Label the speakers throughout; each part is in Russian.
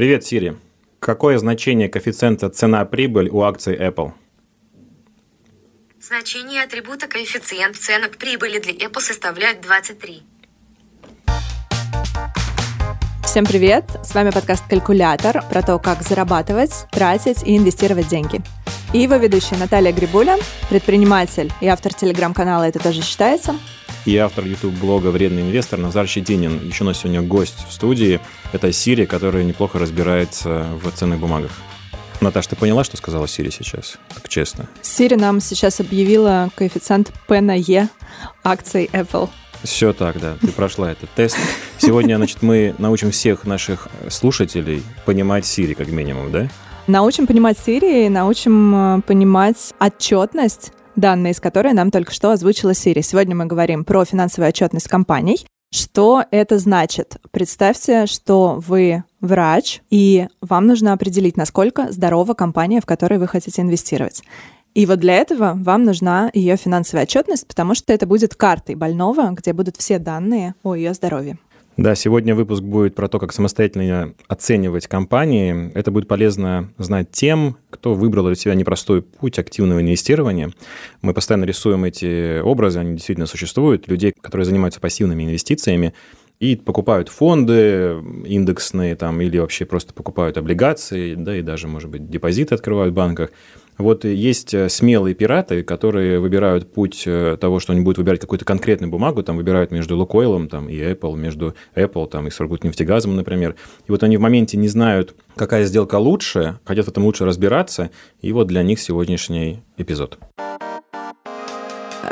Speaker 1: Привет, Сири. Какое значение коэффициента цена-прибыль у акций Apple?
Speaker 2: Значение атрибута коэффициент цена к прибыли для Apple составляет 23.
Speaker 3: Всем привет! С вами подкаст «Калькулятор» про то, как зарабатывать, тратить и инвестировать деньги. И его ведущая Наталья Грибуля, предприниматель и автор телеграм-канала «Это тоже считается»,
Speaker 1: и автор YouTube-блога «Вредный инвестор» Назар Щетинин. Еще у нас сегодня гость в студии. Это Сири, которая неплохо разбирается в ценных бумагах. Наташ, ты поняла, что сказала Сири сейчас? Так честно.
Speaker 3: Сири нам сейчас объявила коэффициент P на E акций Apple.
Speaker 1: Все так, да. Ты прошла этот тест. Сегодня, значит, мы научим всех наших слушателей понимать Сири, как минимум, да?
Speaker 3: Научим понимать Сири, научим э, понимать отчетность данные из которой нам только что озвучила Сири. Сегодня мы говорим про финансовую отчетность компаний. Что это значит? Представьте, что вы врач, и вам нужно определить, насколько здорова компания, в которой вы хотите инвестировать. И вот для этого вам нужна ее финансовая отчетность, потому что это будет картой больного, где будут все данные о ее здоровье.
Speaker 1: Да, сегодня выпуск будет про то, как самостоятельно оценивать компании. Это будет полезно знать тем, кто выбрал для себя непростой путь активного инвестирования. Мы постоянно рисуем эти образы, они действительно существуют, людей, которые занимаются пассивными инвестициями и покупают фонды индексные там, или вообще просто покупают облигации, да, и даже, может быть, депозиты открывают в банках. Вот есть э, смелые пираты, которые выбирают путь э, того, что они будут выбирать какую-то конкретную бумагу, там выбирают между Лукойлом там, и Apple, между Apple там, и Сургутнефтегазом, например. И вот они в моменте не знают, какая сделка лучше, хотят в этом лучше разбираться, и вот для них сегодняшний эпизод.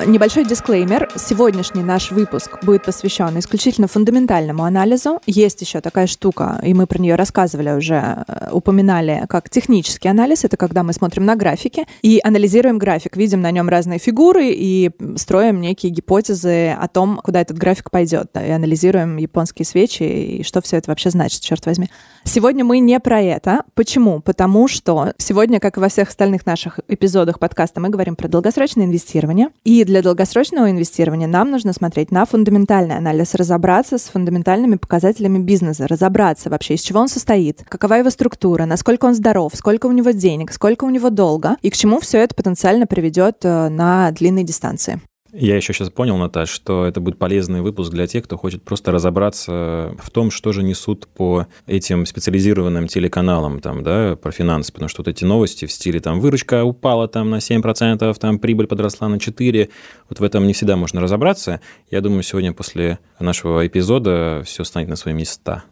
Speaker 3: Небольшой дисклеймер. Сегодняшний наш выпуск будет посвящен исключительно фундаментальному анализу. Есть еще такая штука, и мы про нее рассказывали уже, э, упоминали, как технический анализ. Это когда мы смотрим на графики и анализируем график, видим на нем разные фигуры и строим некие гипотезы о том, куда этот график пойдет. И анализируем японские свечи и что все это вообще значит, черт возьми. Сегодня мы не про это. Почему? Потому что сегодня, как и во всех остальных наших эпизодах подкаста, мы говорим про долгосрочное инвестирование. И для долгосрочного инвестирования нам нужно смотреть на фундаментальный анализ, разобраться с фундаментальными показателями бизнеса, разобраться вообще, из чего он состоит, какова его структура, насколько он здоров, сколько у него денег, сколько у него долга и к чему все это потенциально приведет э, на длинной дистанции.
Speaker 1: Я еще сейчас понял, Наташ, что это будет полезный выпуск для тех, кто хочет просто разобраться в том, что же несут по этим специализированным телеканалам там, да, про финансы, потому что вот эти новости в стиле там выручка упала там на 7%, там прибыль подросла на 4%, вот в этом не всегда можно разобраться. Я думаю, сегодня после нашего эпизода все станет на свои места.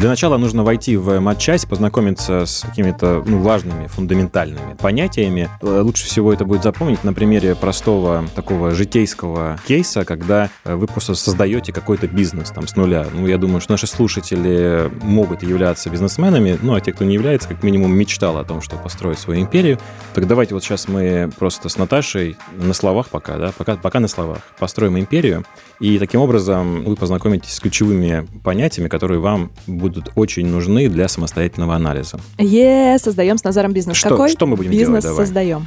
Speaker 1: Для начала нужно войти в матчасть, познакомиться с какими-то ну, важными, фундаментальными понятиями. Э, лучше всего это будет запомнить на примере простого такого житейского кейса, когда э, вы просто создаете какой-то бизнес там с нуля. Ну, я думаю, что наши слушатели могут являться бизнесменами, ну, а те, кто не является, как минимум мечтал о том, чтобы построить свою империю. Так давайте вот сейчас мы просто с Наташей на словах пока, да, пока, пока на словах построим империю, и таким образом вы познакомитесь с ключевыми понятиями, которые вам будут очень нужны для самостоятельного анализа.
Speaker 3: Е, создаем с Назаром бизнес.
Speaker 1: Что,
Speaker 3: Какой
Speaker 1: что мы будем
Speaker 3: бизнес
Speaker 1: делать? Давай.
Speaker 3: создаем?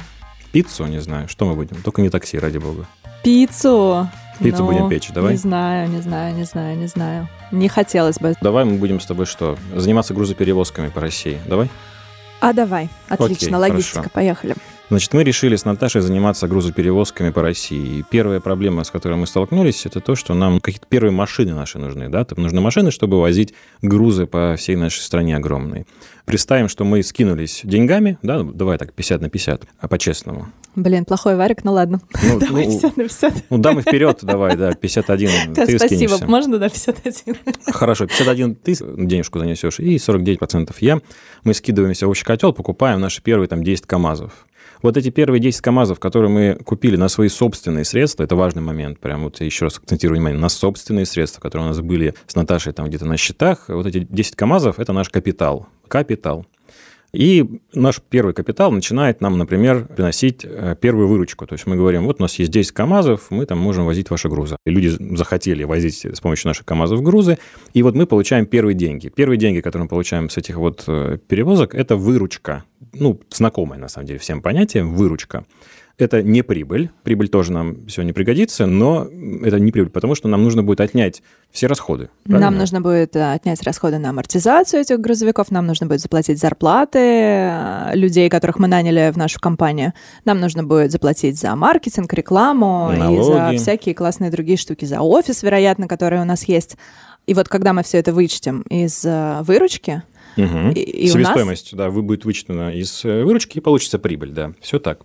Speaker 1: Пиццу, не знаю, что мы будем? Только не такси, ради бога.
Speaker 3: Пиццу.
Speaker 1: Пиццу
Speaker 3: Ну,
Speaker 1: будем печь, давай.
Speaker 3: Не знаю, не знаю, не знаю, не знаю. Не хотелось бы.
Speaker 1: Давай мы будем с тобой что? Заниматься грузоперевозками по России. Давай?
Speaker 3: А давай, отлично,
Speaker 1: Окей,
Speaker 3: логистика,
Speaker 1: хорошо.
Speaker 3: поехали.
Speaker 1: Значит, мы решили с Наташей заниматься грузоперевозками по России. И первая проблема, с которой мы столкнулись, это то, что нам какие-то первые машины наши нужны. Да? Там нужны машины, чтобы возить грузы по всей нашей стране огромные. Представим, что мы скинулись деньгами, да, давай так, 50 на 50, а по-честному.
Speaker 3: Блин, плохой варик, ну ладно.
Speaker 1: Ну,
Speaker 3: Давай
Speaker 1: ну,
Speaker 3: 50 на 50.
Speaker 1: ну, дамы вперед, давай, да, 51
Speaker 3: Да,
Speaker 1: ты
Speaker 3: спасибо,
Speaker 1: скинешься.
Speaker 3: можно на 51?
Speaker 1: Хорошо, 51 ты денежку занесешь, и 49% я. Мы скидываемся в общий котел, покупаем наши первые там 10 КАМАЗов. Вот эти первые 10 КАМАЗов, которые мы купили на свои собственные средства, это важный момент, прям вот еще раз акцентирую внимание, на собственные средства, которые у нас были с Наташей там где-то на счетах, вот эти 10 КАМАЗов – это наш капитал, капитал. И наш первый капитал начинает нам, например, приносить э, первую выручку. То есть мы говорим, вот у нас есть 10 КАМАЗов, мы там можем возить ваши грузы. И люди захотели возить с помощью наших КАМАЗов грузы, и вот мы получаем первые деньги. Первые деньги, которые мы получаем с этих вот э, перевозок, это выручка. Ну, знакомое, на самом деле, всем понятие – выручка. Это не прибыль. Прибыль тоже нам сегодня пригодится, но это не прибыль, потому что нам нужно будет отнять все расходы. Правильно?
Speaker 3: Нам нужно будет э, отнять расходы на амортизацию этих грузовиков, нам нужно будет заплатить зарплаты э, людей, которых мы наняли в нашу компанию, нам нужно будет заплатить за маркетинг, рекламу
Speaker 1: Налоги.
Speaker 3: и за всякие классные другие штуки, за офис, вероятно, который у нас есть. И вот когда мы все это вычтем из э, выручки,
Speaker 1: Мгм.
Speaker 3: И- и
Speaker 1: Себестоимость, да, вы будет вычтена из э, выручки и получится прибыль, да, все так.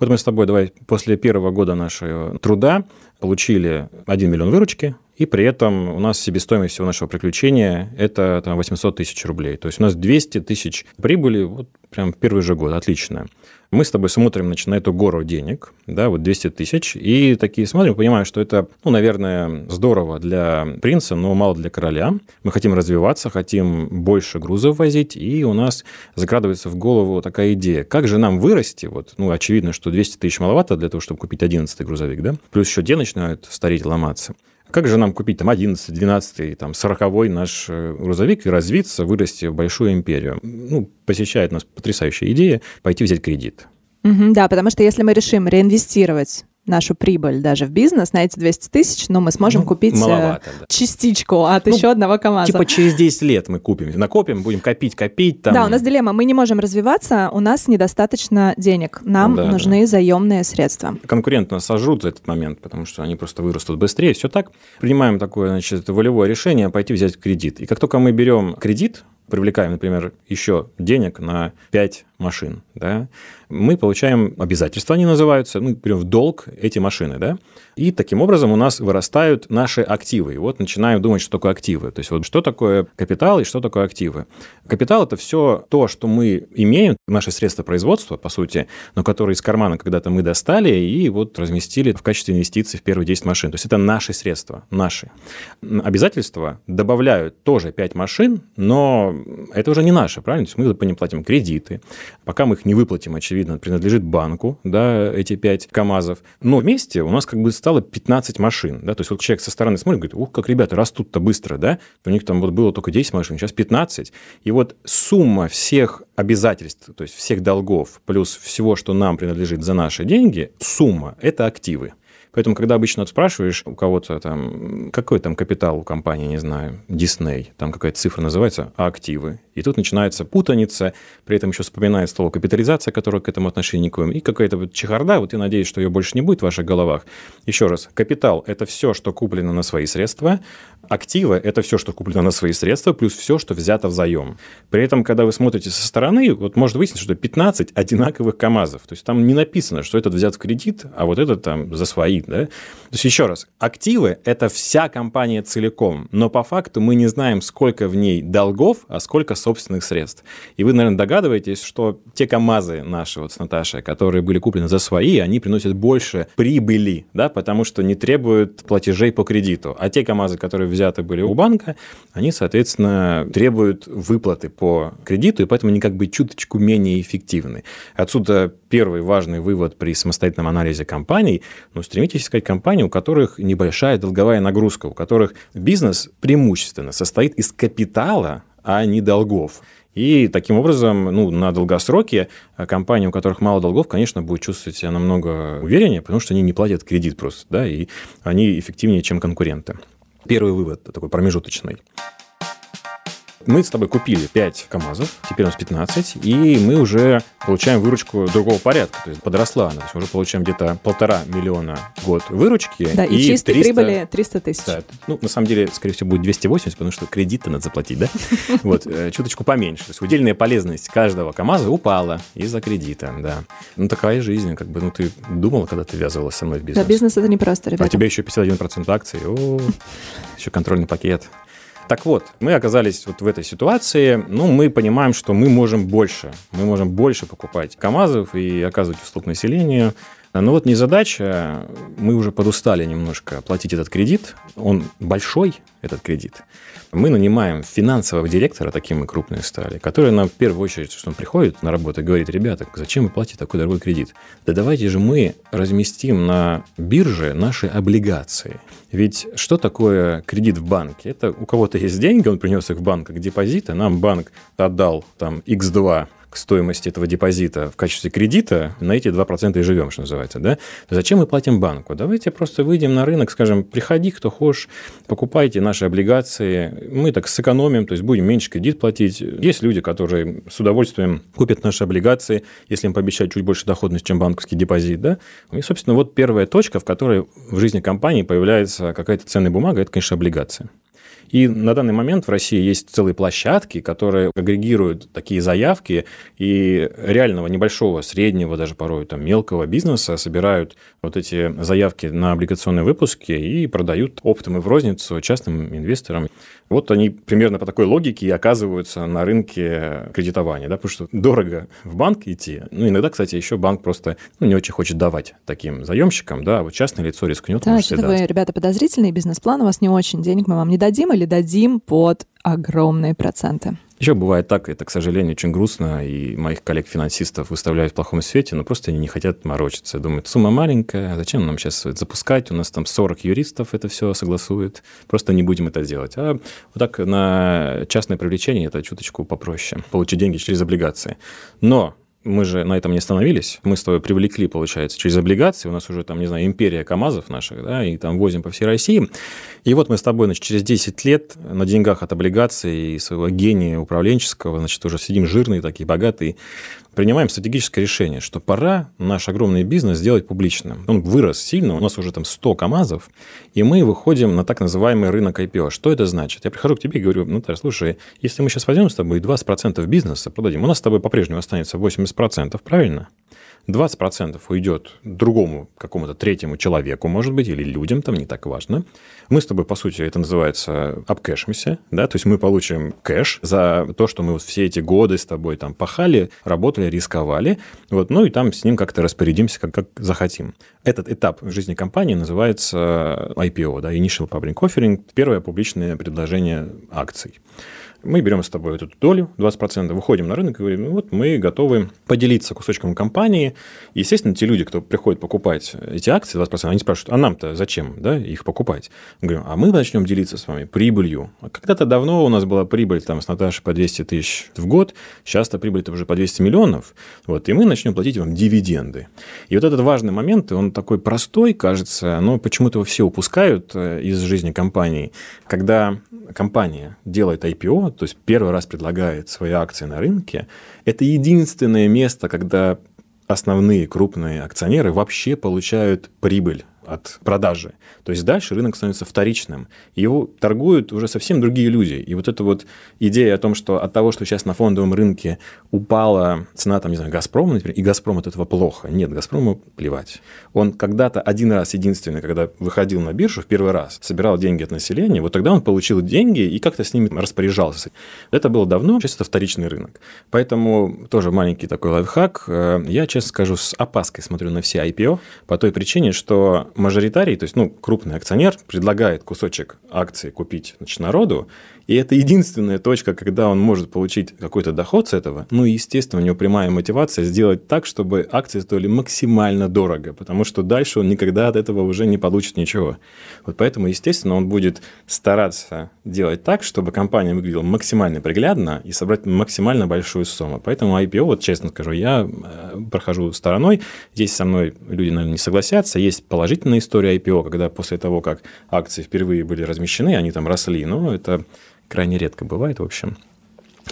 Speaker 1: Вот мы с тобой давай после первого года нашего труда получили 1 миллион выручки, и при этом у нас себестоимость всего нашего приключения – это там, 800 тысяч рублей. То есть у нас 200 тысяч прибыли вот прям в первый же год, отлично. Мы с тобой смотрим значит, на эту гору денег, да, вот 200 тысяч, и такие смотрим, понимаем, что это, ну, наверное, здорово для принца, но мало для короля. Мы хотим развиваться, хотим больше грузов возить, и у нас закрадывается в голову такая идея, как же нам вырасти, вот, ну, очевидно, что 200 тысяч маловато для того, чтобы купить 11 грузовик, да, плюс еще те начинают стареть, ломаться. Как же нам купить там 11, 12, там 40 наш э, грузовик и развиться, вырасти в большую империю? Ну, посещает нас потрясающая идея пойти взять кредит.
Speaker 3: Мгм, да, потому что если мы решим реинвестировать нашу прибыль даже в бизнес на эти 200 тысяч, ну, мы сможем
Speaker 1: Ну,
Speaker 3: купить э,
Speaker 1: маловато, да.
Speaker 3: частичку от
Speaker 1: Ну,
Speaker 3: еще одного КАМАЗа.
Speaker 1: Типа через 10 лет мы купим, накопим, будем копить, копить. Там.
Speaker 3: Да, у нас дилемма. Мы не можем развиваться, у нас недостаточно денег. Нам
Speaker 1: Да,
Speaker 3: нужны заемные средства.
Speaker 1: конкуренты нас сожрут за этот момент, потому что они просто вырастут быстрее. Все так. Принимаем такое, значит, волевое решение пойти взять кредит. И как только мы берем кредит, привлекаем, например, еще денег на 5 машин, да, мы получаем обязательства, они называются, мы берем в долг эти машины, да, и таким образом у нас вырастают наши активы. И вот начинаем думать, что такое активы. То есть вот что такое капитал и что такое активы. Капитал – это все то, что мы имеем, наши средства производства, по сути, но которые из кармана когда-то мы достали и вот разместили в качестве инвестиций в первые 10 машин. То есть это наши средства, наши. Обязательства добавляют тоже 5 машин, но это уже не наши, правильно? То есть мы ним платим кредиты. Пока мы их не выплатим, очевидно, принадлежит банку, да, эти 5 КАМАЗов. Но вместе у нас как бы стало 15 машин, да, то есть вот человек со стороны смотрит, говорит, ух, как ребята растут-то быстро, да, у них там вот было только 10 машин, сейчас 15. И вот сумма всех обязательств, то есть всех долгов, плюс всего, что нам принадлежит за наши деньги, сумма – это активы. Поэтому, когда обычно спрашиваешь у кого-то там, какой там капитал у компании, не знаю, Disney, там какая-то цифра называется, а активы. И тут начинается путаница, при этом еще вспоминает слово капитализация, которое к этому отношения никакое, и какая-то вот чехарда, вот я надеюсь, что ее больше не будет в ваших головах. Еще раз, капитал – это все, что куплено на свои средства, активы – это все, что куплено на свои средства, плюс все, что взято в заем. При этом, когда вы смотрите со стороны, вот может выясниться, что 15 одинаковых КАМАЗов. То есть там не написано, что этот взят в кредит, а вот этот там за свои. Да? То есть еще раз, активы – это вся компания целиком, но по факту мы не знаем, сколько в ней долгов, а сколько собственных средств. И вы, наверное, догадываетесь, что те КАМАЗы наши вот с Наташей, которые были куплены за свои, они приносят больше прибыли, да, потому что не требуют платежей по кредиту. А те КАМАЗы, которые взяты были у банка, они, соответственно, требуют выплаты по кредиту, и поэтому они как бы чуточку менее эффективны. Отсюда первый важный вывод при самостоятельном анализе компаний. Ну, стремитесь искать компании, у которых небольшая долговая нагрузка, у которых бизнес преимущественно состоит из капитала, а не долгов. И таким образом, ну, на долгосроке компании, у которых мало долгов, конечно, будут чувствовать себя намного увереннее, потому что они не платят кредит просто, да, и они эффективнее, чем конкуренты. Первый вывод такой промежуточный. Мы с тобой купили 5 КАМАЗов, теперь у нас 15, и мы уже получаем выручку другого порядка, то есть подросла она, то есть мы уже получаем где-то полтора миллиона в год выручки.
Speaker 3: Да, и, чистой
Speaker 1: 300
Speaker 3: прибыли 300 тысяч.
Speaker 1: Да, ну, на самом деле, скорее всего, будет 280, потому что кредиты надо заплатить, да? Вот, э, чуточку поменьше. То есть удельная полезность каждого КАМАЗа упала из-за кредита, да. Ну, такая жизнь, как бы, ну, ты думала, когда ты ввязывалась со мной в
Speaker 3: Да,
Speaker 1: бизнес?
Speaker 3: бизнес это не просто,
Speaker 1: А
Speaker 3: ребята.
Speaker 1: у тебя еще 51% акций, о, еще контрольный пакет. Так вот, мы оказались вот в этой ситуации, ну, мы понимаем, что мы можем больше, мы можем больше покупать КАМАЗов и оказывать услуг населению, но вот незадача, мы уже подустали немножко платить этот кредит, он большой, этот кредит. Мы нанимаем финансового директора, таким мы крупные стали, который нам в первую очередь, что он приходит на работу и говорит, ребята, зачем вы платите такой дорогой кредит? Да давайте же мы разместим на бирже наши облигации. Ведь что такое кредит в банке? Это у кого-то есть деньги, он принес их в банк как депозиты, нам банк отдал там x2 к стоимости этого депозита в качестве кредита, на эти 2% и живем, что называется, да? Зачем мы платим банку? Давайте просто выйдем на рынок, скажем, приходи, кто хочешь, покупайте наши облигации, мы так сэкономим, то есть будем меньше кредит платить. Есть люди, которые с удовольствием купят наши облигации, если им пообещать чуть больше доходность, чем банковский депозит, да? И, собственно, вот первая точка, в которой в жизни компании появляется какая-то ценная бумага, это, конечно, облигация. И на данный момент в России есть целые площадки, которые агрегируют такие заявки, и реального небольшого, среднего, даже порой там, мелкого бизнеса собирают вот эти заявки на облигационные выпуски и продают оптом и в розницу частным инвесторам. Вот они примерно по такой логике и оказываются на рынке кредитования, да, потому что дорого в банк идти. Ну, иногда, кстати, еще банк просто ну, не очень хочет давать таким заемщикам, да, вот частное лицо рискнет.
Speaker 3: Да, что вы, ребята, подозрительные, бизнес-план у вас не очень, денег мы вам не дадим или дадим под огромные проценты.
Speaker 1: Еще бывает так, это, к сожалению, очень грустно, и моих коллег-финансистов выставляют в плохом свете, но просто они не хотят морочиться. Думают, сумма маленькая, зачем нам сейчас запускать? У нас там 40 юристов это все согласует. Просто не будем это делать. А вот так на частное привлечение это чуточку попроще. Получить деньги через облигации. Но мы же на этом не остановились. Мы с тобой привлекли, получается, через облигации. У нас уже там, не знаю, империя КАМАЗов наших, да, и там возим по всей России. И вот мы с тобой, значит, через 10 лет на деньгах от облигаций и своего гения управленческого, значит, уже сидим жирные такие, богатые, принимаем стратегическое решение, что пора наш огромный бизнес сделать публичным. Он вырос сильно, у нас уже там 100 КАМАЗов, и мы выходим на так называемый рынок IPO. Что это значит? Я прихожу к тебе и говорю, ну, Тарас, слушай, если мы сейчас возьмем с тобой 20% бизнеса, продадим, у нас с тобой по-прежнему останется 80%, правильно? 20% уйдет другому какому-то третьему человеку, может быть, или людям, там не так важно. Мы с тобой, по сути, это называется обкэшимся, да, то есть мы получим кэш за то, что мы вот все эти годы с тобой там пахали, работали, рисковали, вот, ну и там с ним как-то распорядимся, как, как захотим. Этот этап в жизни компании называется IPO, да, Initial Public Offering, первое публичное предложение акций мы берем с тобой эту долю, 20%, выходим на рынок и говорим, ну вот мы готовы поделиться кусочком компании. И, естественно, те люди, кто приходит покупать эти акции, 20%, они спрашивают, а нам-то зачем да, их покупать? Мы говорим, а мы начнем делиться с вами прибылью. Когда-то давно у нас была прибыль там, с Наташей по 200 тысяч в год, сейчас-то прибыль-то уже по 200 миллионов, вот, и мы начнем платить вам дивиденды. И вот этот важный момент, он такой простой, кажется, но почему-то его все упускают э, из жизни компании. Когда компания делает IPO, то есть первый раз предлагает свои акции на рынке, это единственное место, когда основные крупные акционеры вообще получают прибыль от продажи. То есть дальше рынок становится вторичным. Его торгуют уже совсем другие люди. И вот эта вот идея о том, что от того, что сейчас на фондовом рынке упала цена, там, не знаю, Газпрома, например, и Газпром от этого плохо. Нет, Газпрому плевать. Он когда-то один раз, единственный, когда выходил на биржу в первый раз, собирал деньги от населения, вот тогда он получил деньги и как-то с ними распоряжался. Это было давно, сейчас это вторичный рынок. Поэтому тоже маленький такой лайфхак. Э, я, честно скажу, с опаской смотрю на все IPO по той причине, что мажоритарий, то есть ну, крупный акционер, предлагает кусочек акции купить значит, народу, и это единственная точка, когда он может получить какой-то доход с этого. Ну и, естественно, у него прямая мотивация сделать так, чтобы акции стоили максимально дорого, потому что дальше он никогда от этого уже не получит ничего. Вот поэтому, естественно, он будет стараться делать так, чтобы компания выглядела максимально приглядно и собрать максимально большую сумму. Поэтому IPO, вот честно скажу, я э, прохожу стороной. Здесь со мной люди, наверное, не согласятся. Есть положительная история IPO, когда после того, как акции впервые были размещены, они там росли, но это крайне редко бывает, в общем.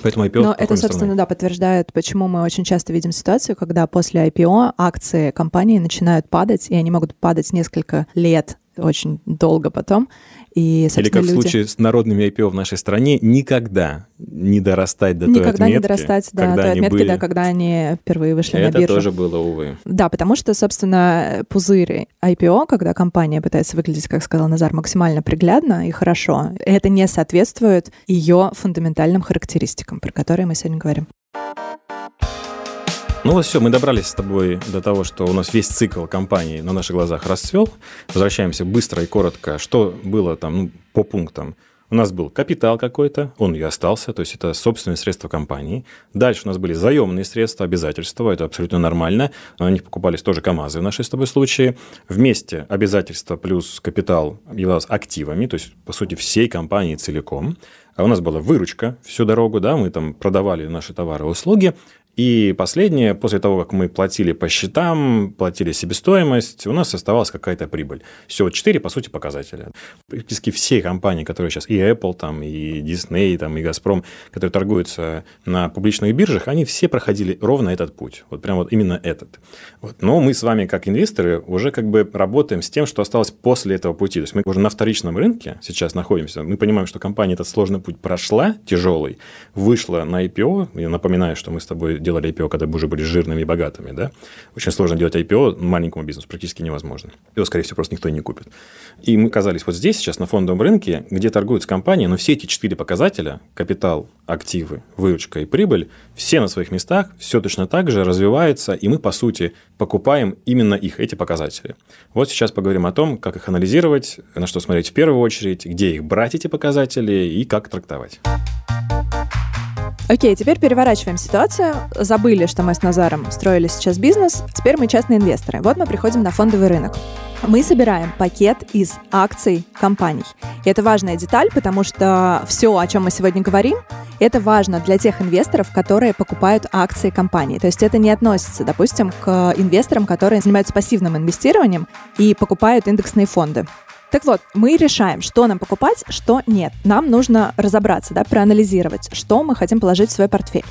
Speaker 3: Поэтому IPO Но это, собственно, стороной. да, подтверждает, почему мы очень часто видим ситуацию, когда после IPO акции компании начинают падать, и они могут падать несколько лет очень долго потом. И,
Speaker 1: Или как люди... в случае с народными IPO в нашей стране, никогда не дорастать до
Speaker 3: никогда
Speaker 1: той отметки.
Speaker 3: Никогда не дорастать до той отметки, были... да, когда они впервые вышли
Speaker 1: Это
Speaker 3: на биржу.
Speaker 1: Это тоже было, увы.
Speaker 3: Да, потому что, собственно, пузырь IPO, когда компания пытается выглядеть, как сказал Назар, максимально приглядно и хорошо, это не соответствует ее фундаментальным характеристикам, про которые мы сегодня говорим.
Speaker 1: Ну вот все, мы добрались с тобой до того, что у нас весь цикл компании на наших глазах расцвел. Возвращаемся быстро и коротко. Что было там ну, по пунктам? У нас был капитал какой-то, он и остался, то есть это собственные средства компании. Дальше у нас были заемные средства, обязательства, это абсолютно нормально. На них покупались тоже КАМАЗы в нашей с тобой случае. Вместе обязательства плюс капитал являлось активами, то есть, по сути, всей компании целиком. А у нас была выручка всю дорогу, да, мы там продавали наши товары и услуги, И последнее, после того, как мы платили по счетам, платили себестоимость, у нас оставалась какая-то прибыль. Все, четыре, по сути, показателя. Практически все компании, которые сейчас, и Apple, там, и Disney, там, и Газпром, которые торгуются на публичных биржах, они все проходили ровно этот путь. Вот прям вот именно этот. Вот. Но мы с вами, как инвесторы, уже как бы работаем с тем, что осталось после этого пути. То есть мы уже на вторичном рынке сейчас находимся. Мы понимаем, что компания этот сложный путь прошла, тяжелый, вышла на IPO. Я напоминаю, что мы с тобой делали IPO, когда мы уже были жирными и богатыми, да. Очень сложно делать IPO маленькому бизнесу, практически невозможно. Его, скорее всего, просто никто и не купит. И мы оказались вот здесь сейчас, на фондовом рынке, где торгуются компании, но все эти четыре показателя – капитал, активы, выручка и прибыль – все на своих местах, все точно так же развивается, и мы, по сути, покупаем именно их, эти показатели. Вот сейчас поговорим о том, как их анализировать, на что смотреть в первую очередь, где их брать, эти показатели, и как трактовать.
Speaker 3: Окей, теперь переворачиваем ситуацию. Забыли, что мы с Назаром строили сейчас бизнес. Теперь мы частные инвесторы. Вот мы приходим на фондовый рынок. Мы собираем пакет из акций компаний. И это важная деталь, потому что все, о чем мы сегодня говорим, это важно для тех инвесторов, которые покупают акции компании. То есть это не относится, допустим, к инвесторам, которые занимаются пассивным инвестированием и покупают индексные фонды. Так вот, мы решаем, что нам покупать, что нет. Нам нужно разобраться, да, проанализировать, что мы хотим положить в свой портфель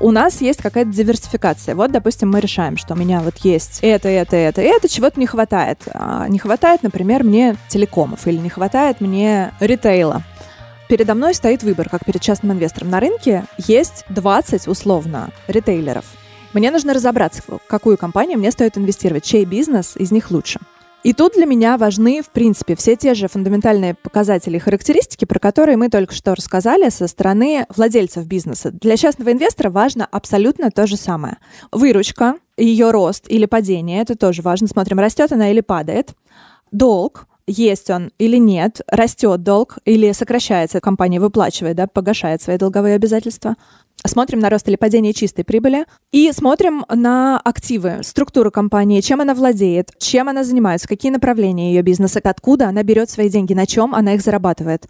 Speaker 3: у нас есть какая-то диверсификация. Вот, допустим, мы решаем, что у меня вот есть это, это, это, это, чего-то не хватает. А, не хватает, например, мне телекомов или не хватает мне ритейла. Передо мной стоит выбор, как перед частным инвестором. На рынке есть 20, условно, ритейлеров. Мне нужно разобраться, в какую компанию мне стоит инвестировать, чей бизнес из них лучше. И тут для меня важны, в принципе, все те же фундаментальные показатели и характеристики, про которые мы только что рассказали со стороны владельцев бизнеса. Для частного инвестора важно абсолютно то же самое. Выручка, ее рост или падение, это тоже важно. Смотрим, растет она или падает. Долг, есть он или нет, растет долг или сокращается, компания выплачивает, да, погашает свои долговые обязательства смотрим на рост или падение чистой прибыли и смотрим на активы, структуру компании, чем она владеет, чем она занимается, какие направления ее бизнеса, откуда она берет свои деньги, на чем она их зарабатывает.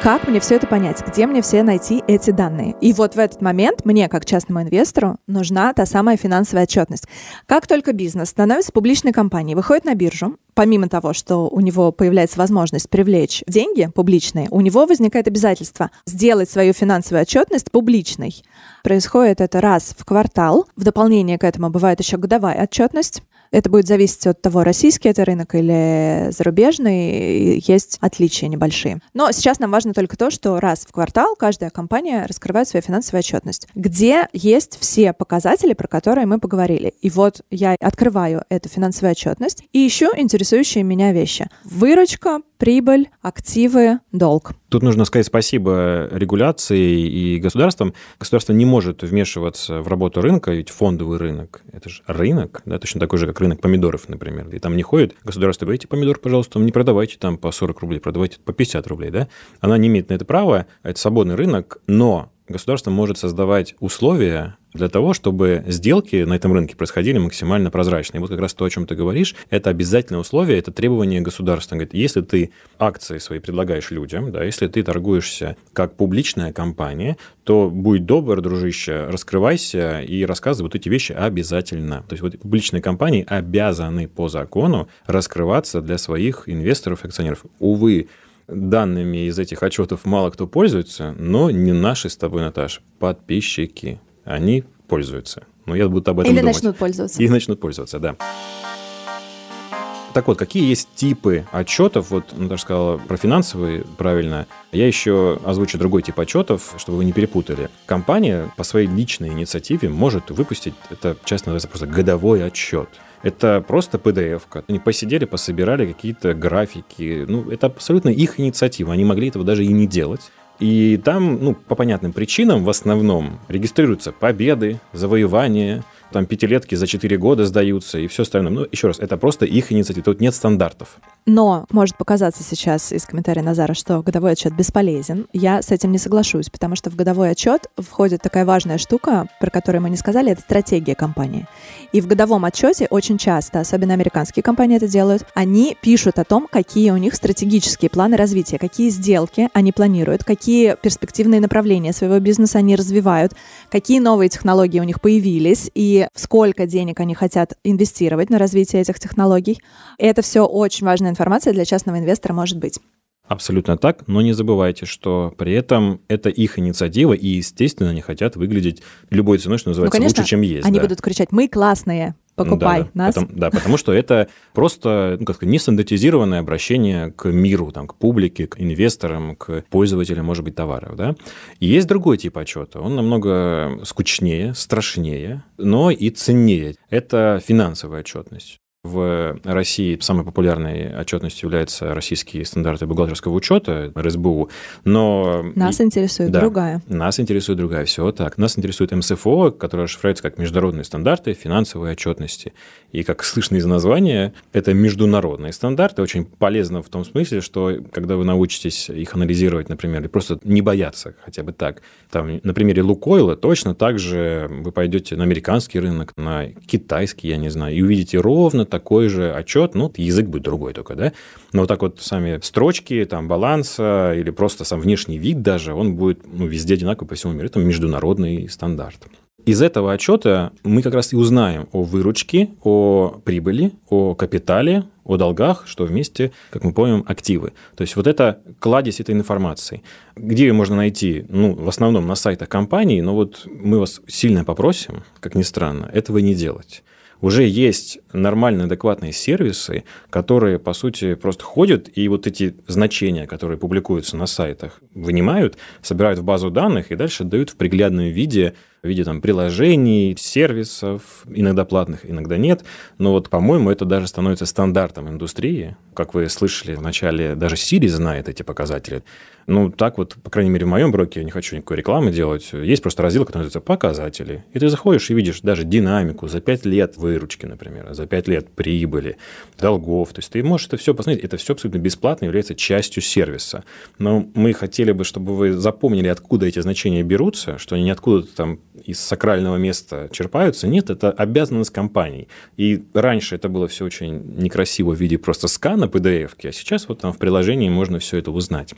Speaker 3: Как мне все это понять? Где мне все найти эти данные? И вот в этот момент мне, как частному инвестору, нужна та самая финансовая отчетность. Как только бизнес становится публичной компанией, выходит на биржу, помимо того, что у него появляется возможность привлечь деньги публичные, у него возникает обязательство сделать свою финансовую отчетность публичной. Происходит это раз в квартал. В дополнение к этому бывает еще годовая отчетность. Это будет зависеть от того, российский это рынок или зарубежный, есть отличия небольшие. Но сейчас нам важно только то, что раз в квартал каждая компания раскрывает свою финансовую отчетность, где есть все показатели, про которые мы поговорили. И вот я открываю эту финансовую отчетность и ищу интересующие меня вещи. Выручка, прибыль, активы, долг.
Speaker 1: Тут нужно сказать спасибо регуляции и государствам. Государство не может вмешиваться в работу рынка, ведь фондовый рынок – это же рынок, да, точно такой же, как рынок помидоров, например. И там не ходит государство, говорите, помидор, пожалуйста, не продавайте там по 40 рублей, продавайте по 50 рублей, да. Она не имеет на это права, это свободный рынок, но государство может создавать условия для того, чтобы сделки на этом рынке происходили максимально прозрачно. И вот как раз то, о чем ты говоришь, это обязательное условие, это требование государства. Говорит, если ты акции свои предлагаешь людям, да, если ты торгуешься как публичная компания, то будь добр, дружище, раскрывайся и рассказывай вот эти вещи обязательно. То есть вот публичные компании обязаны по закону раскрываться для своих инвесторов и акционеров. Увы, данными из этих отчетов мало кто пользуется, но не наши с тобой, Наташ, подписчики. Они пользуются. Но я буду об этом
Speaker 3: Или
Speaker 1: думать.
Speaker 3: начнут пользоваться.
Speaker 1: И начнут пользоваться, да. Так вот, какие есть типы отчетов? Вот Наташа сказала про финансовые, правильно. Я еще озвучу другой тип отчетов, чтобы вы не перепутали. Компания по своей личной инициативе может выпустить, это часто называется просто годовой отчет. Это просто PDF-ка. Они посидели, пособирали какие-то графики. Ну, это абсолютно их инициатива. Они могли этого даже и не делать. И там, ну, по понятным причинам, в основном регистрируются победы, завоевания, там пятилетки за четыре года сдаются и все остальное. Ну, еще раз, это просто их инициатива, тут нет стандартов.
Speaker 3: Но может показаться сейчас из комментария Назара, что годовой отчет бесполезен. Я с этим не соглашусь, потому что в годовой отчет входит такая важная штука, про которую мы не сказали, это стратегия компании. И в годовом отчете очень часто, особенно американские компании это делают, они пишут о том, какие у них стратегические планы развития, какие сделки они планируют, какие перспективные направления своего бизнеса они развивают, какие новые технологии у них появились и сколько денег они хотят инвестировать на развитие этих технологий. Это все очень важная информация для частного инвестора может быть.
Speaker 1: Абсолютно так, но не забывайте, что при этом это их инициатива, и, естественно, они хотят выглядеть любой ценой, что называется, ну, конечно, лучше, чем есть.
Speaker 3: Они да. будут кричать «Мы классные!» Покупай
Speaker 1: да,
Speaker 3: нас.
Speaker 1: Потому, да, потому что это просто ну, как сказать, нестандартизированное обращение к миру, там, к публике, к инвесторам, к пользователям, может быть, товаров. Да? И есть другой тип отчета. Он намного скучнее, страшнее, но и ценнее. Это финансовая отчетность. В России самой популярной отчетностью являются российские стандарты бухгалтерского учета, РСБУ, но...
Speaker 3: Нас интересует да, другая.
Speaker 1: Нас интересует другая, все так. Нас интересует МСФО, которая расшифровывается как международные стандарты финансовой отчетности. И, как слышно из названия, это международные стандарты. Очень полезно в том смысле, что когда вы научитесь их анализировать, например, и просто не бояться хотя бы так, там, на примере Лукойла точно так же вы пойдете на американский рынок, на китайский, я не знаю, и увидите ровно такой же отчет, ну, язык будет другой только, да, но вот так вот сами строчки, там, баланса или просто сам внешний вид даже, он будет ну, везде одинаковый по всему миру. Это международный стандарт. Из этого отчета мы как раз и узнаем о выручке, о прибыли, о капитале, о долгах, что вместе, как мы помним, активы. То есть вот это кладезь этой информации. Где ее можно найти? Ну, в основном на сайтах компаний, но вот мы вас сильно попросим, как ни странно, этого не делать уже есть нормальные, адекватные сервисы, которые, по сути, просто ходят и вот эти значения, которые публикуются на сайтах, вынимают, собирают в базу данных и дальше дают в приглядном виде в виде там, приложений, сервисов, иногда платных, иногда нет. Но вот, по-моему, это даже становится стандартом индустрии. Как вы слышали в начале, даже Siri знает эти показатели. Ну, так вот, по крайней мере, в моем броке, я не хочу никакой рекламы делать, есть просто раздел, который называется «Показатели». И ты заходишь и видишь даже динамику за 5 лет выручки, например, за 5 лет прибыли, долгов. То есть ты можешь это все посмотреть. Это все абсолютно бесплатно является частью сервиса. Но мы хотели бы, чтобы вы запомнили, откуда эти значения берутся, что они не откуда-то там из сакрального места черпаются. Нет, это обязанность компаний. И раньше это было все очень некрасиво в виде просто скана PDF, а сейчас вот там в приложении можно все это узнать.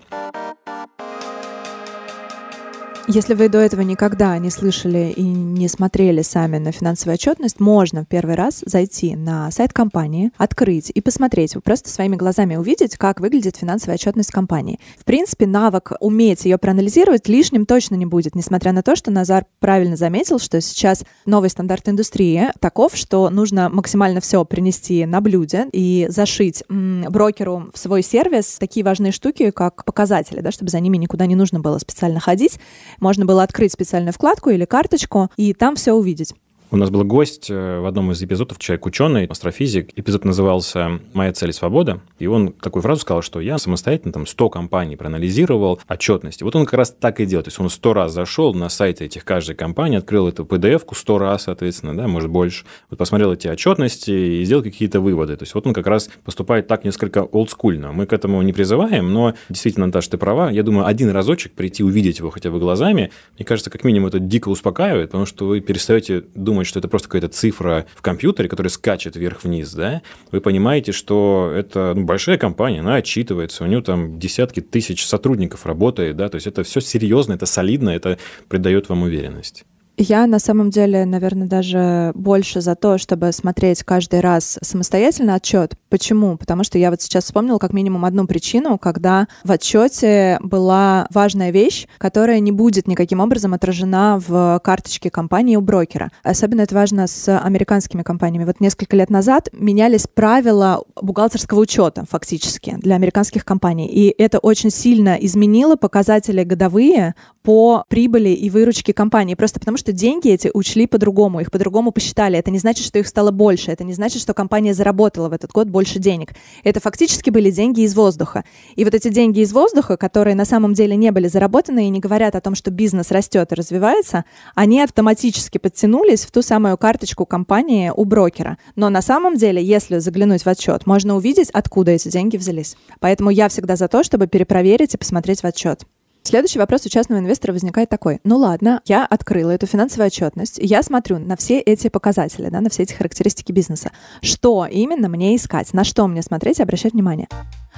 Speaker 3: Если вы до этого никогда не слышали и не смотрели сами на финансовую отчетность, можно в первый раз зайти на сайт компании, открыть и посмотреть, вы просто своими глазами увидеть, как выглядит финансовая отчетность компании. В принципе, навык уметь ее проанализировать лишним точно не будет, несмотря на то, что Назар правильно заметил, что сейчас новый стандарт индустрии таков, что нужно максимально все принести на блюде и зашить брокеру в свой сервис такие важные штуки, как показатели, да, чтобы за ними никуда не нужно было специально ходить можно было открыть специальную вкладку или карточку и там все увидеть.
Speaker 1: У нас был гость э, в одном из эпизодов, человек-ученый, астрофизик. Эпизод назывался «Моя цель – свобода». И он такую фразу сказал, что я самостоятельно там 100 компаний проанализировал отчетности. Вот он как раз так и делает. То есть он 100 раз зашел на сайты этих каждой компании, открыл эту PDF-ку 100 раз, соответственно, да, может больше. Вот посмотрел эти отчетности и сделал какие-то выводы. То есть вот он как раз поступает так несколько олдскульно. Мы к этому не призываем, но действительно, Наташа, ты права. Я думаю, один разочек прийти увидеть его хотя бы глазами, мне кажется, как минимум это дико успокаивает, потому что вы перестаете думать, думать, что это просто какая-то цифра в компьютере, которая скачет вверх-вниз, да, вы понимаете, что это ну, большая компания, она отчитывается, у нее там десятки тысяч сотрудников работает, да, то есть это все серьезно, это солидно, это придает вам уверенность.
Speaker 3: Я на самом деле, наверное, даже больше за то, чтобы смотреть каждый раз самостоятельно отчет. Почему? Потому что я вот сейчас вспомнила как минимум одну причину, когда в отчете была важная вещь, которая не будет никаким образом отражена в карточке компании у брокера. Особенно это важно с американскими компаниями. Вот несколько лет назад менялись правила бухгалтерского учета фактически для американских компаний. И это очень сильно изменило показатели годовые по прибыли и выручке компании. Просто потому что деньги эти учли по-другому, их по-другому посчитали. Это не значит, что их стало больше, это не значит, что компания заработала в этот год больше денег. Это фактически были деньги из воздуха. И вот эти деньги из воздуха, которые на самом деле не были заработаны и не говорят о том, что бизнес растет и развивается, они автоматически подтянулись в ту самую карточку компании у брокера. Но на самом деле, если заглянуть в отчет, можно увидеть, откуда эти деньги взялись. Поэтому я всегда за то, чтобы перепроверить и посмотреть в отчет. Следующий вопрос у частного инвестора возникает такой. Ну ладно, я открыла эту финансовую отчетность, я смотрю на все эти показатели, да, на все эти характеристики бизнеса. Что именно мне искать? На что мне смотреть и обращать внимание?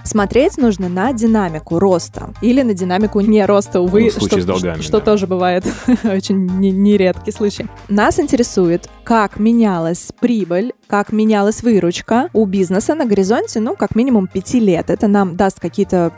Speaker 3: Смотреть нужно на динамику роста или на динамику не роста, увы,
Speaker 1: ну, что, долгами,
Speaker 3: что,
Speaker 1: да.
Speaker 3: тоже бывает очень нередкий случай. Нас интересует, как менялась прибыль, как менялась выручка у бизнеса на горизонте, ну, как минимум пяти лет. Это нам даст какие-то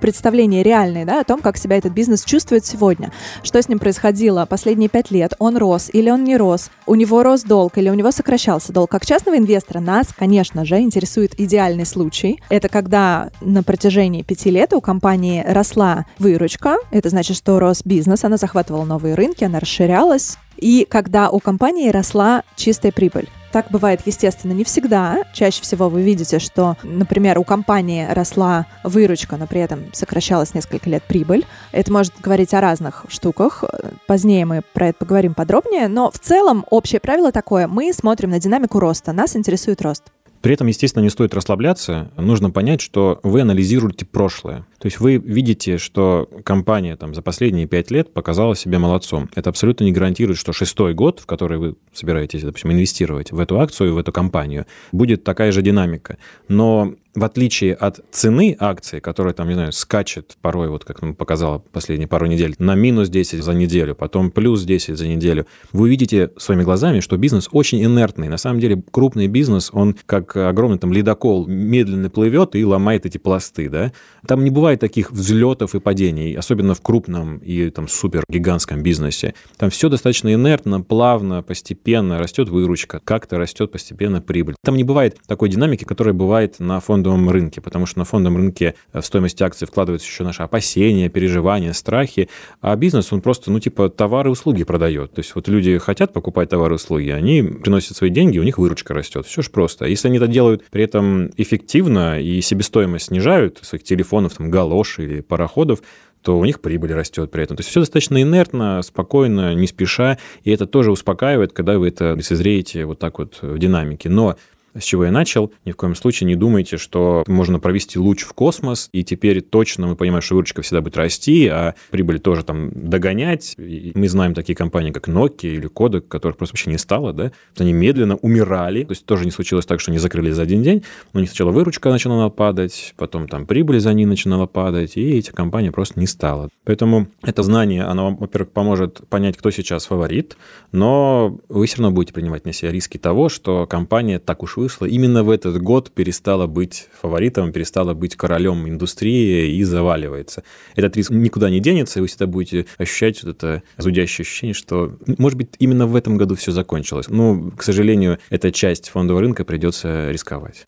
Speaker 3: представления реальные, да, о том, как себя этот бизнес чувствует сегодня, что с ним происходило последние пять лет, он рос или он не рос, у него рос долг или у него сокращался долг. Как частного инвестора нас, конечно же, интересует идеальный случай. Это когда на протяжении пяти лет у компании росла выручка, это значит, что рос бизнес, она захватывала новые рынки, она расширялась, и когда у компании росла чистая прибыль. Так бывает, естественно, не всегда. Чаще всего вы видите, что, например, у компании росла выручка, но при этом сокращалась несколько лет прибыль. Это может говорить о разных штуках. Позднее мы про это поговорим подробнее. Но в целом общее правило такое. Мы смотрим на динамику роста. Нас интересует рост.
Speaker 1: При этом, естественно, не стоит расслабляться. Нужно понять, что вы анализируете прошлое. То есть вы видите, что компания там, за последние пять лет показала себя молодцом. Это абсолютно не гарантирует, что шестой год, в который вы собираетесь, допустим, инвестировать в эту акцию, в эту компанию, будет такая же динамика. Но в отличие от цены акции, которая там, не знаю, скачет порой, вот как нам показала последние пару недель, на минус 10 за неделю, потом плюс 10 за неделю, вы увидите своими глазами, что бизнес очень инертный. На самом деле крупный бизнес, он как огромный там ледокол медленно плывет и ломает эти пласты, да. Там не бывает таких взлетов и падений, особенно в крупном и там супер гигантском бизнесе. Там все достаточно инертно, плавно, постепенно растет выручка, как-то растет постепенно прибыль. Там не бывает такой динамики, которая бывает на фондовом фондовом рынке, потому что на фондовом рынке в стоимость акций вкладываются еще наши опасения, переживания, страхи, а бизнес, он просто, ну, типа, товары и услуги продает. То есть вот люди хотят покупать товары и услуги, они приносят свои деньги, у них выручка растет. Все же просто. Если они это делают при этом эффективно и себестоимость снижают своих телефонов, там, галош или пароходов, то у них прибыль растет при этом. То есть все достаточно инертно, спокойно, не спеша, и это тоже успокаивает, когда вы это лицезреете вот так вот в динамике. Но с чего я начал. Ни в коем случае не думайте, что можно провести луч в космос, и теперь точно мы понимаем, что выручка всегда будет расти, а прибыль тоже там догонять. И мы знаем такие компании, как Nokia или Kodak, которых просто вообще не стало, да, они медленно умирали, то есть тоже не случилось так, что они закрылись за один день, но у них сначала выручка начинала падать, потом там прибыль за ней начинала падать, и эти компании просто не стало. Поэтому это знание, оно, во-первых, поможет понять, кто сейчас фаворит, но вы все равно будете принимать на себя риски того, что компания так уж вышло, именно в этот год перестала быть фаворитом, перестала быть королем индустрии и заваливается. Этот риск никуда не денется, и вы всегда будете ощущать вот это зудящее ощущение, что, может быть, именно в этом году все закончилось. Но, к сожалению, эта часть фондового рынка придется рисковать.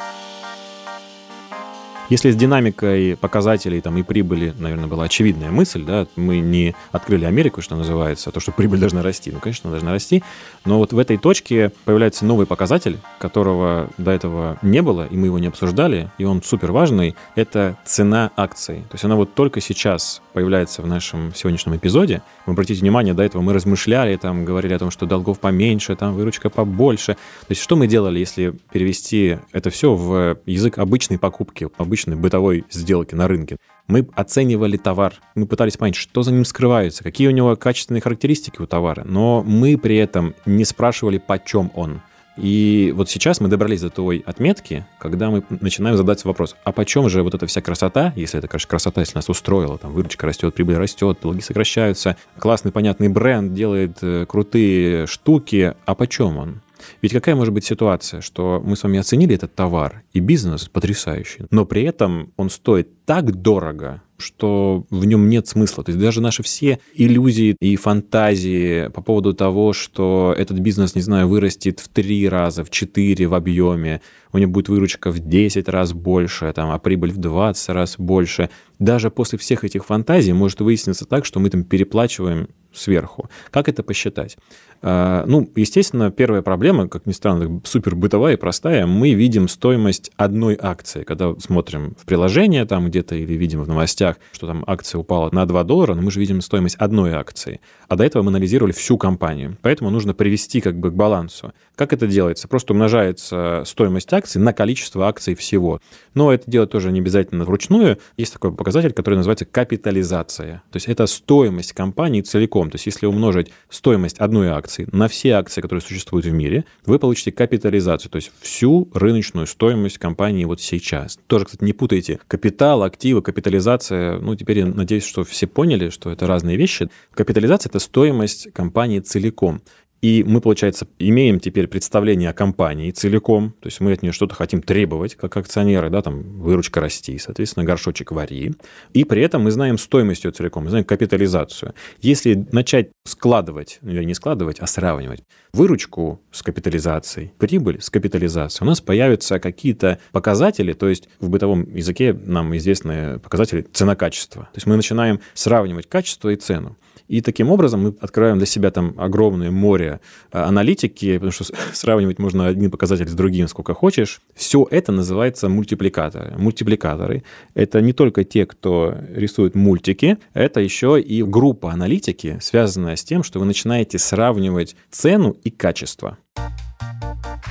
Speaker 1: Если с динамикой показателей там, и прибыли, наверное, была очевидная мысль, да, мы не открыли Америку, что называется, а то, что прибыль должна расти. Ну, конечно, должна расти. Но вот в этой точке появляется новый показатель, которого до этого не было, и мы его не обсуждали, и он супер важный. Это цена акций. То есть она вот только сейчас появляется в нашем сегодняшнем эпизоде. Вы обратите внимание, до этого мы размышляли, там, говорили о том, что долгов поменьше, там, выручка побольше. То есть что мы делали, если перевести это все в язык обычной покупки, обычной обычной бытовой сделки на рынке. Мы оценивали товар, мы пытались понять, что за ним скрывается, какие у него качественные характеристики у товара, но мы при этом не спрашивали, почем он. И вот сейчас мы добрались до той отметки, когда мы начинаем задать вопрос, а почем же вот эта вся красота, если это, конечно, красота, если нас устроила, там выручка растет, прибыль растет, долги сокращаются, классный понятный бренд делает э, крутые штуки, а почем он? Ведь какая может быть ситуация, что мы с вами оценили этот товар, и бизнес потрясающий, но при этом он стоит так дорого, что в нем нет смысла. То есть даже наши все иллюзии и фантазии по поводу того, что этот бизнес, не знаю, вырастет в три раза, в четыре в объеме, у него будет выручка в 10 раз больше, там, а прибыль в 20 раз больше. Даже после всех этих фантазий может выясниться так, что мы там переплачиваем сверху. Как это посчитать? А, ну, естественно, первая проблема, как ни странно, супер бытовая и простая. Мы видим стоимость одной акции. Когда смотрим в приложение там где-то или видим в новостях, что там акция упала на 2 доллара, но мы же видим стоимость одной акции. А до этого мы анализировали всю компанию. Поэтому нужно привести как бы к балансу. Как это делается? Просто умножается стоимость акций на количество акций всего. Но это делать тоже не обязательно вручную. Есть такой показатель, который называется капитализация. То есть это стоимость компании целиком. То есть если умножить стоимость одной акции на все акции, которые существуют в мире, вы получите капитализацию, то есть всю рыночную стоимость компании вот сейчас. Тоже, кстати, не путайте капитал, активы, капитализация. Ну, теперь я надеюсь, что все поняли, что это разные вещи. Капитализация – это стоимость компании целиком. И мы, получается, имеем теперь представление о компании целиком, то есть мы от нее что-то хотим требовать, как акционеры, да, там, выручка расти, соответственно, горшочек вари. И при этом мы знаем стоимость ее целиком, мы знаем капитализацию. Если начать складывать, ну, или не складывать, а сравнивать выручку с капитализацией, прибыль с капитализацией, у нас появятся какие-то показатели, то есть в бытовом языке нам известны показатели цена-качество. То есть мы начинаем сравнивать качество и цену. И таким образом мы открываем для себя там огромное море а, аналитики, потому что сравнивать можно один показатель с другим сколько хочешь. Все это называется мультипликаторы. Мультипликаторы — это не только те, кто рисует мультики, это еще и группа аналитики, связанная с тем, что вы начинаете сравнивать цену и качество.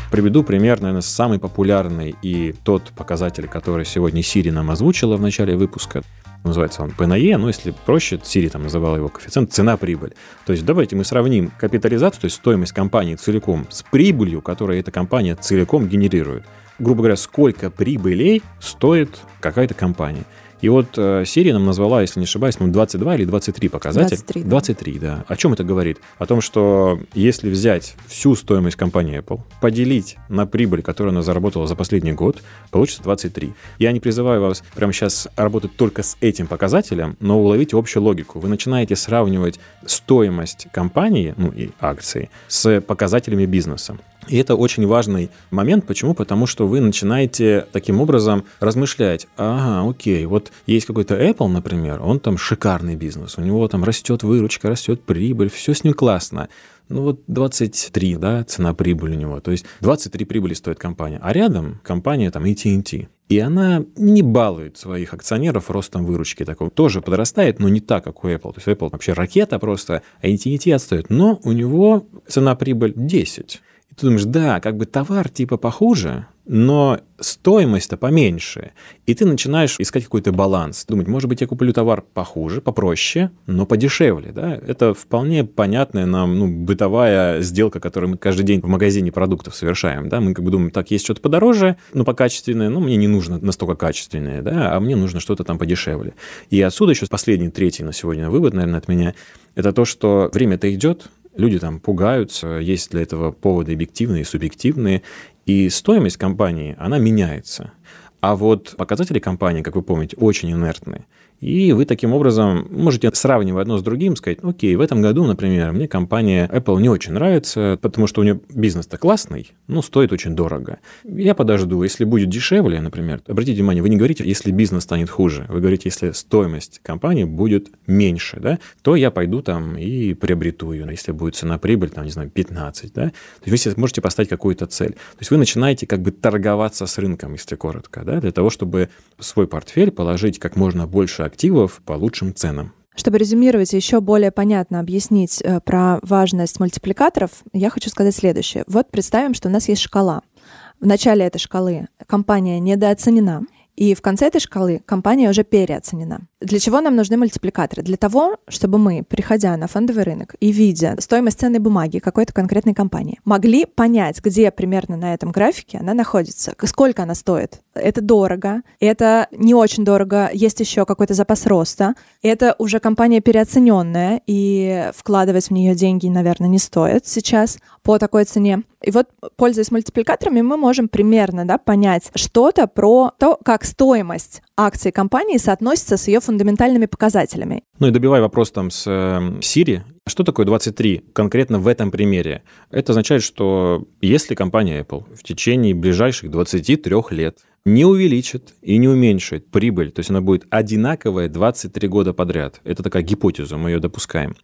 Speaker 1: Приведу пример, наверное, самый популярный и тот показатель, который сегодня Сири нам озвучила в начале выпуска называется он ПНЕ, но если проще, Siri там называл его коэффициент цена-прибыль. То есть давайте мы сравним капитализацию, то есть стоимость компании целиком, с прибылью, которую эта компания целиком генерирует. Грубо говоря, сколько прибылей стоит какая-то компания. И вот э, Сирия нам назвала, если не ошибаюсь, 22 или 23 показателя.
Speaker 3: 23,
Speaker 1: да. 23, да. О чем это говорит? О том, что если взять всю стоимость компании Apple, поделить на прибыль, которую она заработала за последний год, получится 23. Я не призываю вас прямо сейчас работать только с этим показателем, но уловите общую логику. Вы начинаете сравнивать стоимость компании, ну и акции, с показателями бизнеса. И это очень важный момент. Почему? Потому что вы начинаете таким образом размышлять. Ага, окей, вот есть какой-то Apple, например, он там шикарный бизнес, у него там растет выручка, растет прибыль, все с ним классно. Ну вот 23, да, цена прибыли у него. То есть 23 прибыли стоит компания. А рядом компания там AT&T. И она не балует своих акционеров ростом выручки. Такого тоже подрастает, но не так, как у Apple. То есть Apple вообще ракета просто, а AT&T отстает. Но у него цена-прибыль 10 ты думаешь, да, как бы товар типа похуже, но стоимость-то поменьше. И ты начинаешь искать какой-то баланс. Думать, может быть, я куплю товар похуже, попроще, но подешевле. Да? Это вполне понятная нам ну, бытовая сделка, которую мы каждый день в магазине продуктов совершаем. Да? Мы как бы думаем, так, есть что-то подороже, но покачественное, но мне не нужно настолько качественное, да? а мне нужно что-то там подешевле. И отсюда еще последний, третий на сегодня вывод, наверное, от меня, это то, что время-то идет, люди там пугаются, есть для этого поводы объективные и субъективные, и стоимость компании, она меняется. А вот показатели компании, как вы помните, очень инертные. И вы таким образом можете, сравнивая одно с другим, сказать, окей, в этом году, например, мне компания Apple не очень нравится, потому что у нее бизнес-то классный, но стоит очень дорого. Я подожду, если будет дешевле, например, обратите внимание, вы не говорите, если бизнес станет хуже, вы говорите, если стоимость компании будет меньше, да, то я пойду там и приобрету ее, если будет цена-прибыль, там, не знаю, 15, да, то есть вы можете поставить какую-то цель. То есть вы начинаете как бы торговаться с рынком, если коротко, да, для того, чтобы свой портфель положить как можно больше активов по лучшим ценам.
Speaker 3: Чтобы резюмировать и еще более понятно объяснить э, про важность мультипликаторов, я хочу сказать следующее. Вот представим, что у нас есть шкала. В начале этой шкалы компания недооценена, и в конце этой шкалы компания уже переоценена. Для чего нам нужны мультипликаторы? Для того, чтобы мы, приходя на фондовый рынок и видя стоимость ценной бумаги какой-то конкретной компании, могли понять, где примерно на этом графике она находится, сколько она стоит. Это дорого, это не очень дорого, есть еще какой-то запас роста. Это уже компания переоцененная, и вкладывать в нее деньги, наверное, не стоит сейчас по такой цене. И вот, пользуясь мультипликаторами, мы можем примерно да, понять что-то про то, как стоимость акций компании соотносится с ее фундаментальными показателями.
Speaker 1: Ну и добивая вопрос там с э, Siri, что такое 23 конкретно в этом примере? Это означает, что если компания Apple в течение ближайших 23 лет не увеличит и не уменьшит прибыль, то есть она будет одинаковая 23 года подряд, это такая гипотеза, мы ее допускаем,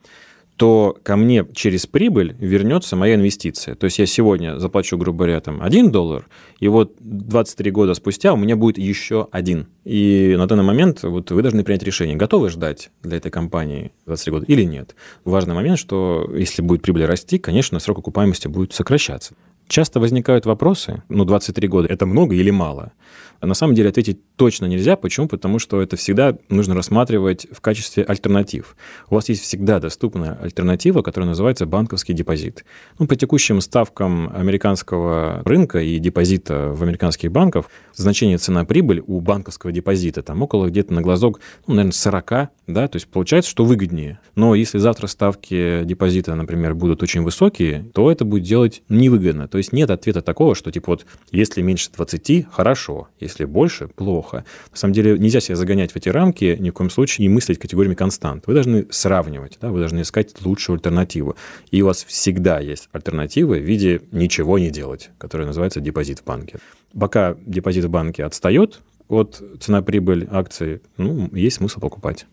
Speaker 1: то ко мне через прибыль вернется моя инвестиция. То есть я сегодня заплачу, грубо говоря, там 1 доллар, и вот 23 года спустя у меня будет еще один. И на данный момент вот вы должны принять решение, готовы ждать для этой компании 23 года или нет. Важный момент, что если будет прибыль расти, конечно, срок окупаемости будет сокращаться. Часто возникают вопросы, ну, 23 года, это много или мало? А на самом деле ответить точно нельзя. Почему? Потому что это всегда нужно рассматривать в качестве альтернатив. У вас есть всегда доступная альтернатива, которая называется банковский депозит. Ну, по текущим ставкам американского рынка и депозита в американских банках значение цена-прибыль у банковского депозита там около где-то на глазок, ну, наверное, 40, да, то есть получается, что выгоднее. Но если завтра ставки депозита, например, будут очень высокие, то это будет делать невыгодно. То есть нет ответа такого, что типа вот если меньше 20, хорошо, если больше, плохо. На самом деле нельзя себя загонять в эти рамки ни в коем случае и мыслить категориями констант. Вы должны сравнивать, да, вы должны искать лучшую альтернативу. И у вас всегда есть альтернатива в виде ничего не делать, которая называется депозит в банке. Пока депозит в банке отстает от цена-прибыль акций, ну, есть смысл покупать.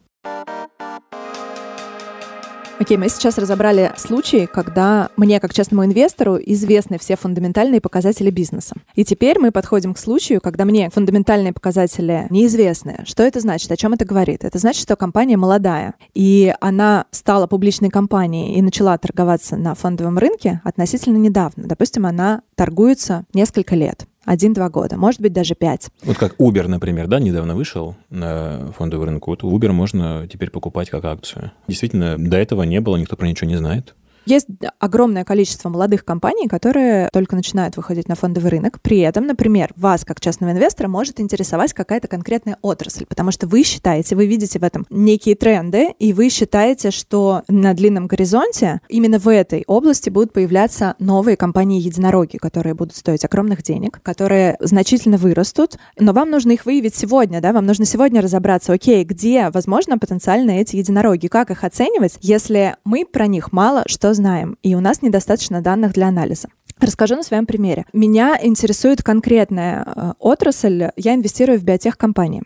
Speaker 3: Окей, мы сейчас разобрали случаи, когда мне, как частному инвестору, известны все фундаментальные показатели бизнеса. И теперь мы подходим к случаю, когда мне фундаментальные показатели неизвестны. Что это значит? О чем это говорит? Это значит, что компания молодая, и она стала публичной компанией и начала торговаться на фондовом рынке относительно недавно. Допустим, она торгуется несколько лет один-два года, может быть, даже пять.
Speaker 1: Вот как Uber, например, да, недавно вышел на фондовый рынок. Вот Uber можно теперь покупать как акцию. Действительно, до этого не было, никто про ничего не знает.
Speaker 3: Есть огромное количество молодых компаний, которые только начинают выходить на фондовый рынок. При этом, например, вас, как частного инвестора, может интересовать какая-то конкретная отрасль, потому что вы считаете, вы видите в этом некие тренды, и вы считаете, что на длинном горизонте именно в этой области будут появляться новые компании-единороги, которые будут стоить огромных денег, которые значительно вырастут, но вам нужно их выявить сегодня, да, вам нужно сегодня разобраться, окей, где, возможно, потенциально эти единороги, как их оценивать, если мы про них мало что знаем, и у нас недостаточно данных для анализа. Расскажу на своем примере. Меня интересует конкретная э, отрасль. Я инвестирую в биотех-компании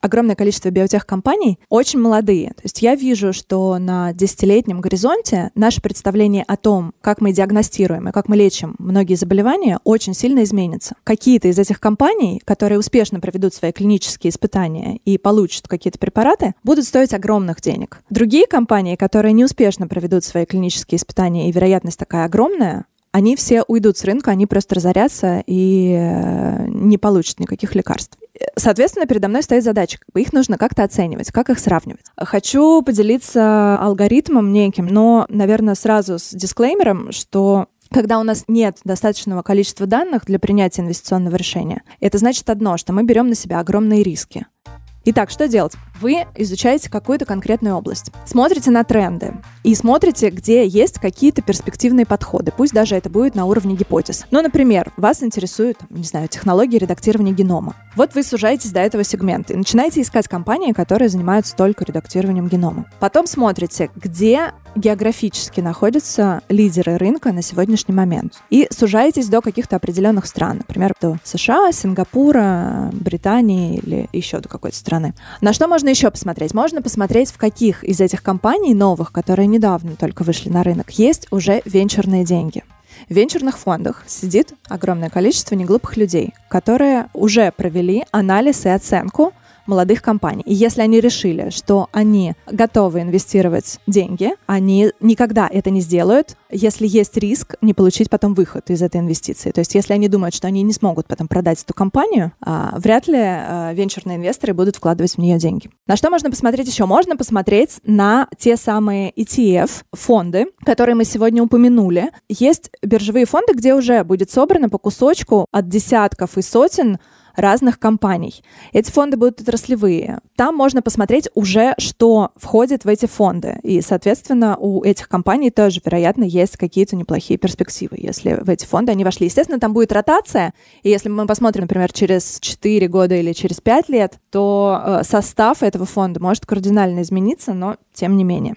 Speaker 3: огромное количество биотех-компаний очень молодые. То есть я вижу, что на десятилетнем горизонте наше представление о том, как мы диагностируем и как мы лечим многие заболевания, очень сильно изменится. Какие-то из этих компаний, которые успешно проведут свои клинические испытания и получат какие-то препараты, будут стоить огромных денег. Другие компании, которые не успешно проведут свои клинические испытания, и вероятность такая огромная, они все уйдут с рынка, они просто разорятся и э, не получат никаких лекарств. Соответственно, передо мной стоит задача, их нужно как-то оценивать, как их сравнивать. Хочу поделиться алгоритмом неким, но, наверное, сразу с дисклеймером, что когда у нас нет достаточного количества данных для принятия инвестиционного решения, это значит одно, что мы берем на себя огромные риски. Итак, что делать? Вы изучаете какую-то конкретную область, смотрите на тренды и смотрите, где есть какие-то перспективные подходы, пусть даже это будет на уровне гипотез. Ну, например, вас интересуют, не знаю, технологии редактирования генома. Вот вы сужаетесь до этого сегмента и начинаете искать компании, которые занимаются только редактированием генома. Потом смотрите, где географически находятся лидеры рынка на сегодняшний момент. И сужаетесь до каких-то определенных стран, например, до США, Сингапура, Британии или еще до какой-то страны. На что можно еще посмотреть? Можно посмотреть, в каких из этих компаний новых, которые недавно только вышли на рынок, есть уже венчурные деньги. В венчурных фондах сидит огромное количество неглупых людей, которые уже провели анализ и оценку молодых компаний. И если они решили, что они готовы инвестировать деньги, они никогда это не сделают, если есть риск не получить потом выход из этой инвестиции. То есть если они думают, что они не смогут потом продать эту компанию, а, вряд ли а, венчурные инвесторы будут вкладывать в нее деньги. На что можно посмотреть еще? Можно посмотреть на те самые ETF, фонды, которые мы сегодня упомянули. Есть биржевые фонды, где уже будет собрано по кусочку от десятков и сотен разных компаний. Эти фонды будут отраслевые. Там можно посмотреть уже, что входит в эти фонды. И, соответственно, у этих компаний тоже, вероятно, есть какие-то неплохие перспективы, если в эти фонды они вошли. Естественно, там будет ротация. И если мы посмотрим, например, через 4 года или через 5 лет, то э, состав этого фонда может кардинально измениться, но тем не менее.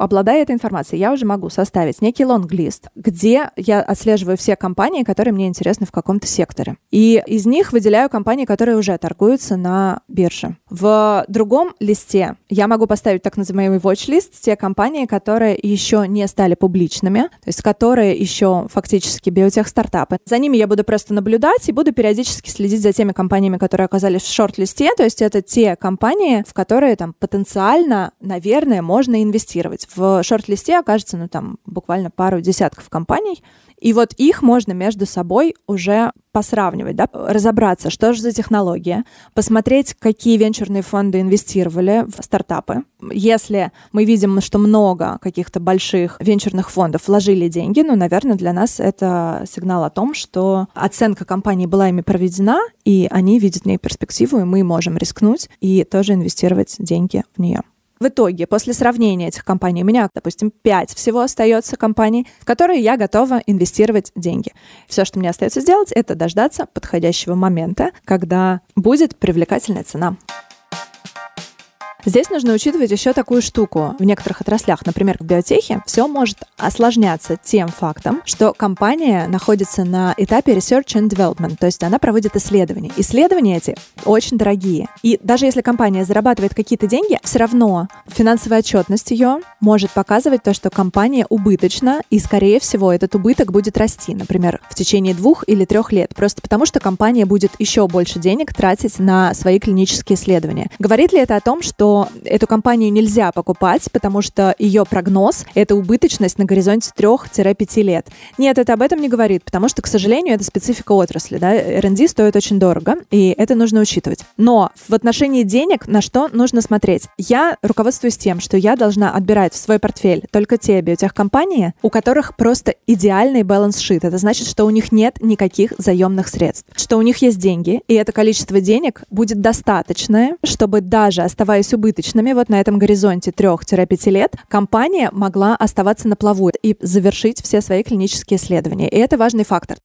Speaker 3: Обладая этой информацией, я уже могу составить некий лонг-лист, где я отслеживаю все компании, которые мне интересны в каком-то секторе. И из них выделяю компании, которые уже торгуются на бирже. В другом листе я могу поставить так называемый watch-лист, те компании, которые еще не стали публичными, то есть которые еще фактически биотех-стартапы. За ними я буду просто наблюдать и буду периодически следить за теми компаниями, которые оказались в шорт-листе, то есть это те компании, в которые там потенциально, наверное, можно инвестировать. В шорт-листе окажется, ну там, буквально пару десятков компаний, и вот их можно между собой уже посравнивать, да, разобраться, что же за технология, посмотреть, какие венчурные фонды инвестировали в стартапы. Если мы видим, что много каких-то больших венчурных фондов вложили деньги, ну, наверное, для нас это сигнал о том, что оценка компании была ими проведена, и они видят в ней перспективу, и мы можем рискнуть и тоже инвестировать деньги в нее. В итоге, после сравнения этих компаний, у меня, допустим, 5 всего остается компаний, в которые я готова инвестировать деньги. Все, что мне остается сделать, это дождаться подходящего момента, когда будет привлекательная цена. Здесь нужно учитывать еще такую штуку. В некоторых отраслях, например, в биотехе, все может осложняться тем фактом, что компания находится на этапе research and development, то есть она проводит исследования. Исследования эти очень дорогие. И даже если компания зарабатывает какие-то деньги, все равно финансовая отчетность ее может показывать то, что компания убыточна, и, скорее всего, этот убыток будет расти, например, в течение двух или трех лет, просто потому что компания будет еще больше денег тратить на свои клинические исследования. Говорит ли это о том, что эту компанию нельзя покупать, потому что ее прогноз — это убыточность на горизонте 3-5 лет. Нет, это об этом не говорит, потому что, к сожалению, это специфика отрасли. Да? R&D стоит очень дорого, и это нужно учитывать. Но в отношении денег на что нужно смотреть? Я руководствуюсь тем, что я должна отбирать в свой портфель только те биотехкомпании, у которых просто идеальный баланс-шит. Это значит, что у них нет никаких заемных средств, что у них есть деньги, и это количество денег будет достаточное, чтобы даже оставаясь убыточными вот на этом горизонте 3-5 лет, компания могла оставаться на плаву и завершить все свои клинические исследования. И это важный фактор.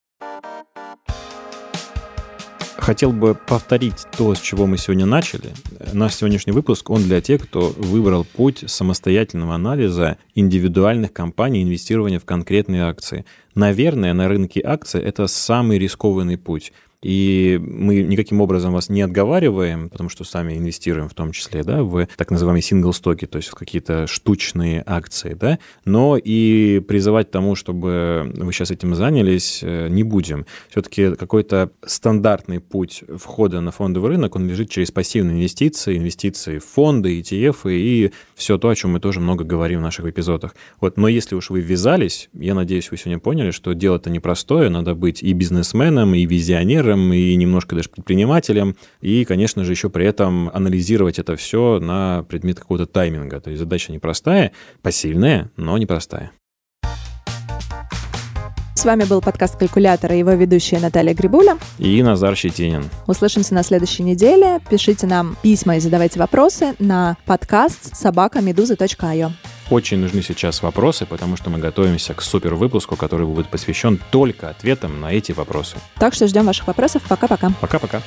Speaker 1: Хотел бы повторить то, с чего мы сегодня начали. Наш сегодняшний выпуск, он для тех, кто выбрал путь самостоятельного анализа индивидуальных компаний, инвестирования в конкретные акции. Наверное, на рынке акций это самый рискованный путь. И мы никаким образом вас не отговариваем, потому что сами инвестируем в том числе да, в так называемые сингл-стоки, то есть в какие-то штучные акции, да, но и призывать тому, чтобы вы сейчас этим занялись, э, не будем. Все-таки какой-то стандартный путь входа на фондовый рынок, он лежит через пассивные инвестиции, инвестиции в фонды, ETF и все то, о чем мы тоже много говорим в наших эпизодах. Вот, но если уж вы ввязались, я надеюсь, вы сегодня поняли, что дело-то непростое, надо быть и бизнесменом, и визионером, инвестором и немножко даже предпринимателем, и, конечно же, еще при этом анализировать это все на предмет какого-то тайминга. То есть задача непростая, посильная, но непростая.
Speaker 3: С вами был подкаст «Калькулятор» и его ведущая Наталья Грибуля.
Speaker 1: И Назар Щетинин.
Speaker 3: Услышимся на следующей неделе. Пишите нам письма и задавайте вопросы на подкаст собакамедуза.io.
Speaker 1: Очень нужны сейчас вопросы, потому что мы готовимся к супер выпуску, который будет посвящен только ответам на эти вопросы.
Speaker 3: Так что ждем ваших вопросов. Пока-пока.
Speaker 1: Пока-пока.